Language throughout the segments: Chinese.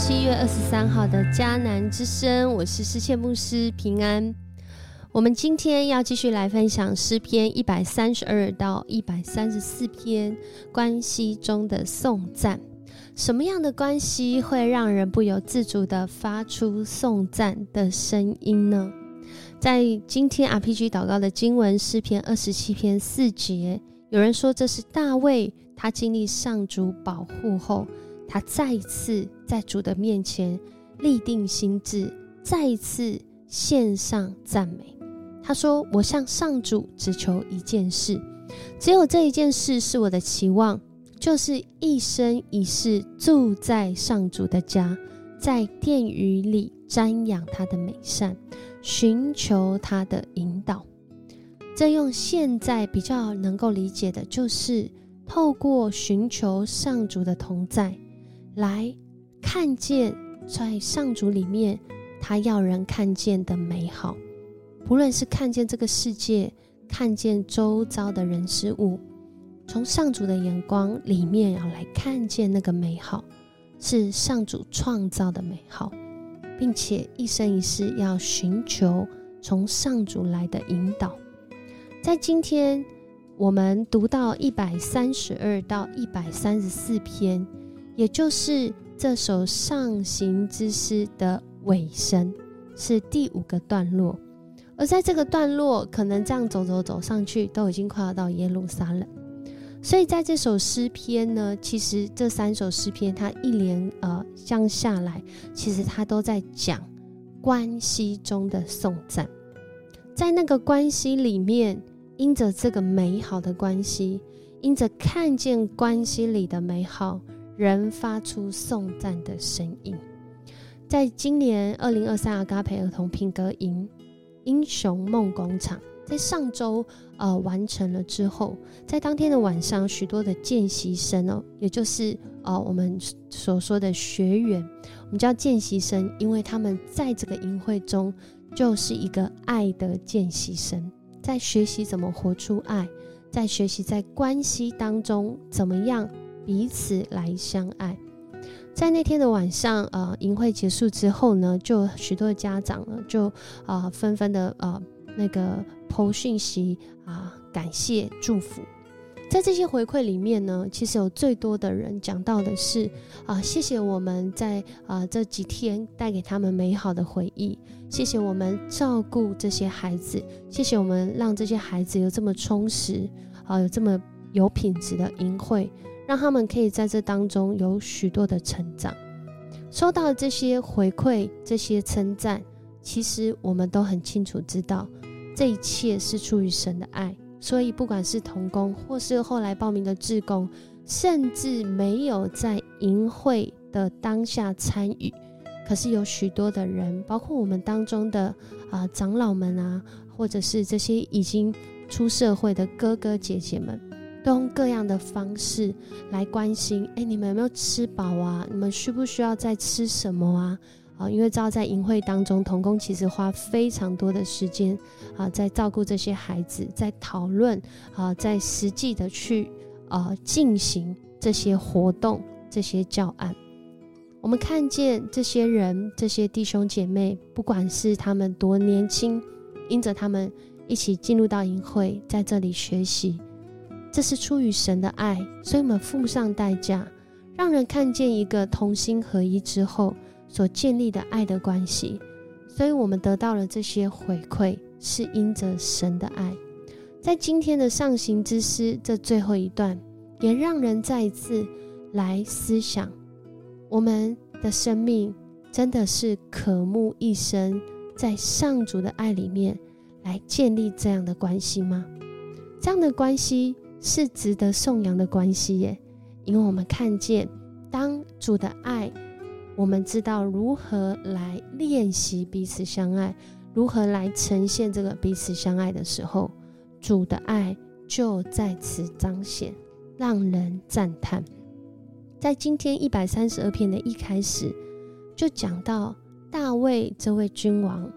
七月二十三号的迦南之声，我是诗倩牧师平安。我们今天要继续来分享诗篇一百三十二到一百三十四篇关系中的颂赞。什么样的关系会让人不由自主的发出颂赞的声音呢？在今天 RPG 祷告的经文诗篇二十七篇四节，有人说这是大卫，他经历上主保护后。他再一次在主的面前立定心志，再一次献上赞美。他说：“我向上主只求一件事，只有这一件事是我的期望，就是一生一世住在上主的家，在殿宇里瞻仰他的美善，寻求他的引导。”这用现在比较能够理解的，就是透过寻求上主的同在。来看见在上主里面，他要人看见的美好，不论是看见这个世界，看见周遭的人事物，从上主的眼光里面要来看见那个美好，是上主创造的美好，并且一生一世要寻求从上主来的引导。在今天我们读到一百三十二到一百三十四篇。也就是这首上行之诗的尾声，是第五个段落。而在这个段落，可能这样走走走上去，都已经快要到耶路撒冷。所以在这首诗篇呢，其实这三首诗篇，它一连呃这样下来，其实它都在讲关系中的颂赞。在那个关系里面，因着这个美好的关系，因着看见关系里的美好。人发出颂赞的声音，在今年二零二三阿嘎培儿童品格营英雄梦工厂在上周呃完成了之后，在当天的晚上，许多的见习生哦，也就是呃我们所说的学员，我们叫见习生，因为他们在这个营会中就是一个爱的见习生，在学习怎么活出爱，在学习在关系当中怎么样。彼此来相爱，在那天的晚上，呃，营会结束之后呢，就许多的家长呢，就啊纷纷的呃那个投讯息啊，感谢祝福。在这些回馈里面呢，其实有最多的人讲到的是啊，谢谢我们在啊这几天带给他们美好的回忆，谢谢我们照顾这些孩子，谢谢我们让这些孩子有这么充实啊，有这么有品质的营会。让他们可以在这当中有许多的成长，收到这些回馈、这些称赞，其实我们都很清楚知道，这一切是出于神的爱。所以，不管是童工，或是后来报名的志工，甚至没有在营会的当下参与，可是有许多的人，包括我们当中的啊长老们啊，或者是这些已经出社会的哥哥姐姐们。都用各样的方式来关心，哎，你们有没有吃饱啊？你们需不需要再吃什么啊？啊，因为知道在营会当中，童工其实花非常多的时间啊，在照顾这些孩子，在讨论啊，在实际的去啊进行这些活动、这些教案。我们看见这些人、这些弟兄姐妹，不管是他们多年轻，因着他们一起进入到营会，在这里学习。这是出于神的爱，所以我们付上代价，让人看见一个同心合一之后所建立的爱的关系。所以我们得到了这些回馈，是因着神的爱。在今天的上行之诗这最后一段，也让人再一次来思想：我们的生命真的是渴慕一生在上主的爱里面来建立这样的关系吗？这样的关系。是值得颂扬的关系耶，因为我们看见，当主的爱，我们知道如何来练习彼此相爱，如何来呈现这个彼此相爱的时候，主的爱就在此彰显，让人赞叹。在今天一百三十二篇的一开始，就讲到大卫这位君王，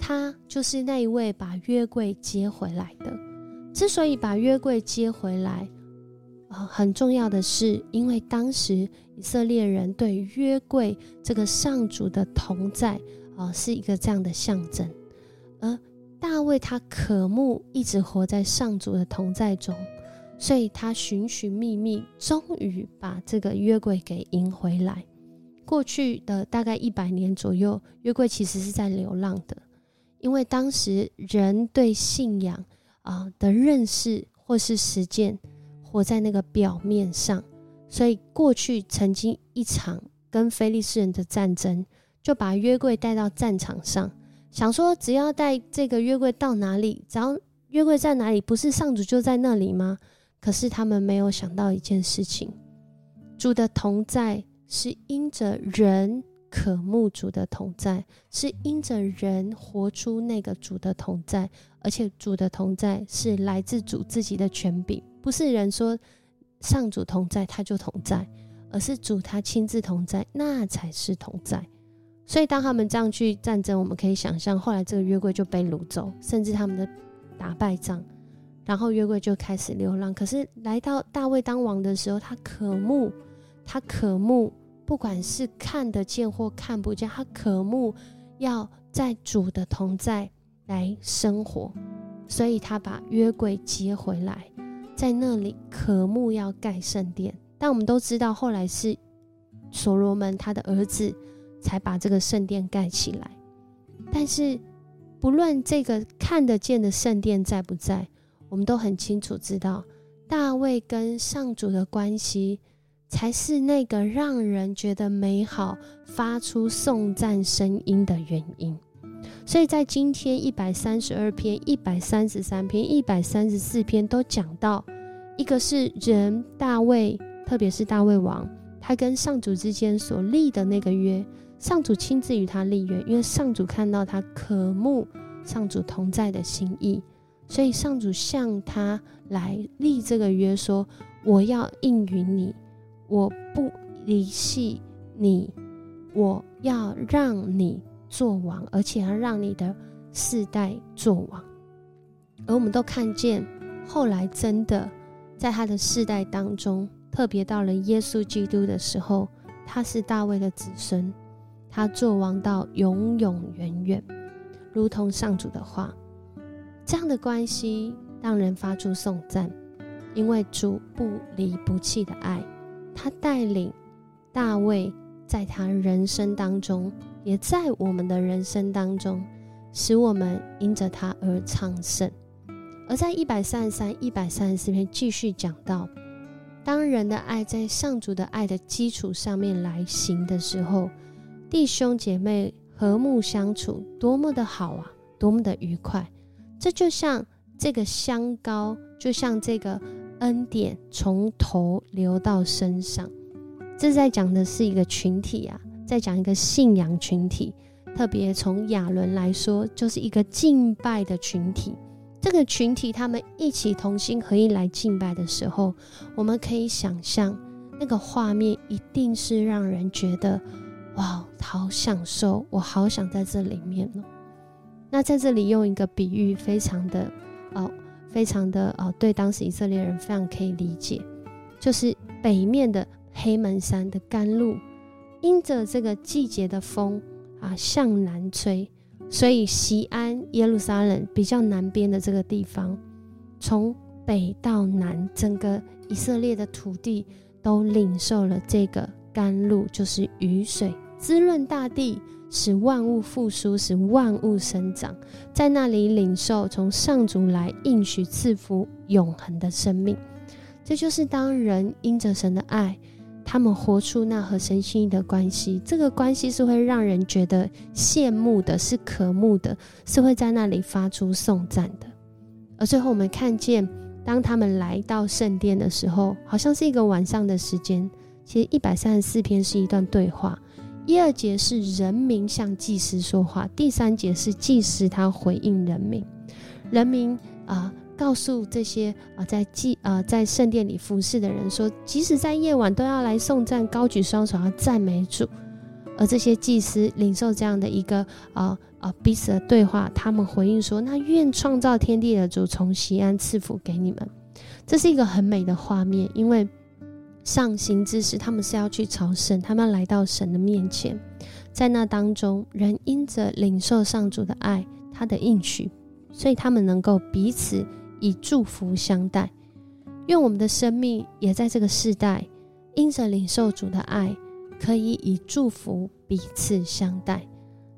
他就是那一位把约柜接回来的。之所以把约柜接回来，啊，很重要的是，因为当时以色列人对约柜这个上主的同在啊，是一个这样的象征。而大卫他渴慕一直活在上主的同在中，所以他寻寻觅觅，终于把这个约柜给迎回来。过去的大概一百年左右，约柜其实是在流浪的，因为当时人对信仰啊的认识或是实践，活在那个表面上，所以过去曾经一场跟非利士人的战争，就把约柜带到战场上，想说只要带这个约柜到哪里，只要约柜在哪里，不是上主就在那里吗？可是他们没有想到一件事情，主的同在。是因着人渴慕主的同在，是因着人活出那个主的同在，而且主的同在是来自主自己的权柄，不是人说上主同在他就同在，而是主他亲自同在，那才是同在。所以当他们这样去战争，我们可以想象，后来这个约柜就被掳走，甚至他们的打败仗，然后约柜就开始流浪。可是来到大卫当王的时候，他渴慕，他渴慕。不管是看得见或看不见，他渴慕要在主的同在来生活，所以他把约柜接回来，在那里渴慕要盖圣殿。但我们都知道，后来是所罗门他的儿子才把这个圣殿盖起来。但是不论这个看得见的圣殿在不在，我们都很清楚知道大卫跟上主的关系。才是那个让人觉得美好、发出颂赞声音的原因。所以在今天一百三十二篇、一百三十三篇、一百三十四篇都讲到，一个是人大卫，特别是大卫王，他跟上主之间所立的那个约，上主亲自与他立约，因为上主看到他渴慕上主同在的心意，所以上主向他来立这个约，说：“我要应允你。”我不离弃你，我要让你做王，而且要让你的世代做王。而我们都看见，后来真的在他的世代当中，特别到了耶稣基督的时候，他是大卫的子孙，他做王到永永远远，如同上主的话。这样的关系让人发出颂赞，因为主不离不弃的爱。他带领大卫在他人生当中，也在我们的人生当中，使我们因着他而昌盛。而在一百三十三、一百三十四篇继续讲到，当人的爱在上主的爱的基础上面来行的时候，弟兄姐妹和睦相处，多么的好啊，多么的愉快！这就像这个香膏，就像这个。恩典从头流到身上，这在讲的是一个群体啊，在讲一个信仰群体。特别从亚伦来说，就是一个敬拜的群体。这个群体他们一起同心合意来敬拜的时候，我们可以想象那个画面一定是让人觉得哇，好享受，我好想在这里面哦。那在这里用一个比喻，非常的哦。非常的呃，对当时以色列人非常可以理解，就是北面的黑门山的甘露，因着这个季节的风啊向南吹，所以西安耶路撒冷比较南边的这个地方，从北到南，整个以色列的土地都领受了这个甘露，就是雨水滋润大地。使万物复苏，使万物生长，在那里领受从上主来应许赐福永恒的生命。这就是当人因着神的爱，他们活出那和神心意的关系。这个关系是会让人觉得羡慕的，是渴慕的，是会在那里发出颂赞的。而最后我们看见，当他们来到圣殿的时候，好像是一个晚上的时间。其实一百三十四篇是一段对话。一二节是人民向祭司说话，第三节是祭司他回应人民，人民啊告诉这些啊在祭啊在圣殿里服侍的人说，即使在夜晚都要来颂赞，高举双手要赞美主。而这些祭司领受这样的一个啊啊彼此的对话，他们回应说：那愿创造天地的主从西安赐福给你们。这是一个很美的画面，因为上行之时，他们是要去朝圣，他们来到神的面前，在那当中，人因着领受上主的爱，他的应许，所以他们能够彼此以祝福相待。愿我们的生命也在这个世代，因着领受主的爱，可以以祝福彼此相待。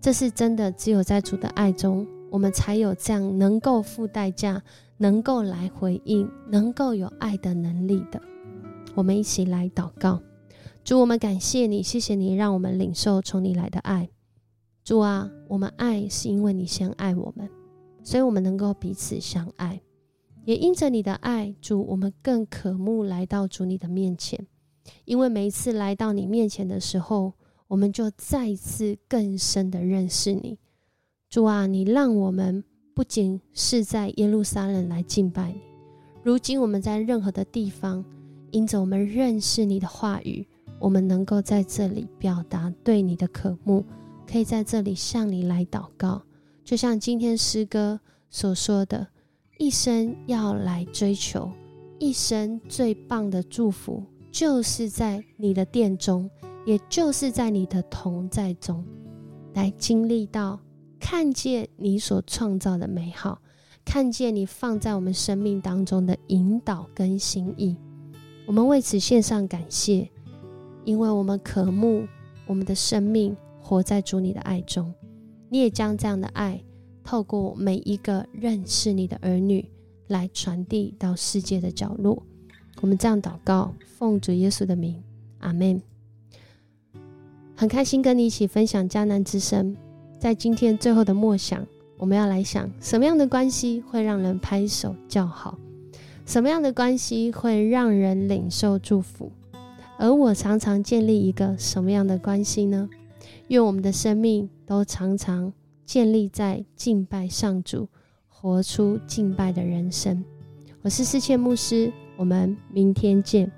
这是真的，只有在主的爱中，我们才有这样能够付代价。能够来回应，能够有爱的能力的，我们一起来祷告。主，我们感谢你，谢谢你让我们领受从你来的爱。主啊，我们爱是因为你先爱我们，所以我们能够彼此相爱。也因着你的爱，主，我们更渴慕来到主你的面前，因为每一次来到你面前的时候，我们就再一次更深的认识你。主啊，你让我们。不仅是在耶路撒冷来敬拜你，如今我们在任何的地方，因着我们认识你的话语，我们能够在这里表达对你的渴慕，可以在这里向你来祷告。就像今天诗歌所说的，一生要来追求，一生最棒的祝福，就是在你的殿中，也就是在你的同在中，来经历到。看见你所创造的美好，看见你放在我们生命当中的引导跟心意，我们为此献上感谢，因为我们渴慕我们的生命活在主你的爱中，你也将这样的爱透过每一个认识你的儿女来传递到世界的角落。我们这样祷告，奉主耶稣的名，阿门。很开心跟你一起分享迦南之声。在今天最后的默想，我们要来想什么样的关系会让人拍手叫好，什么样的关系会让人领受祝福，而我常常建立一个什么样的关系呢？愿我们的生命都常常建立在敬拜上主，活出敬拜的人生。我是世界牧师，我们明天见。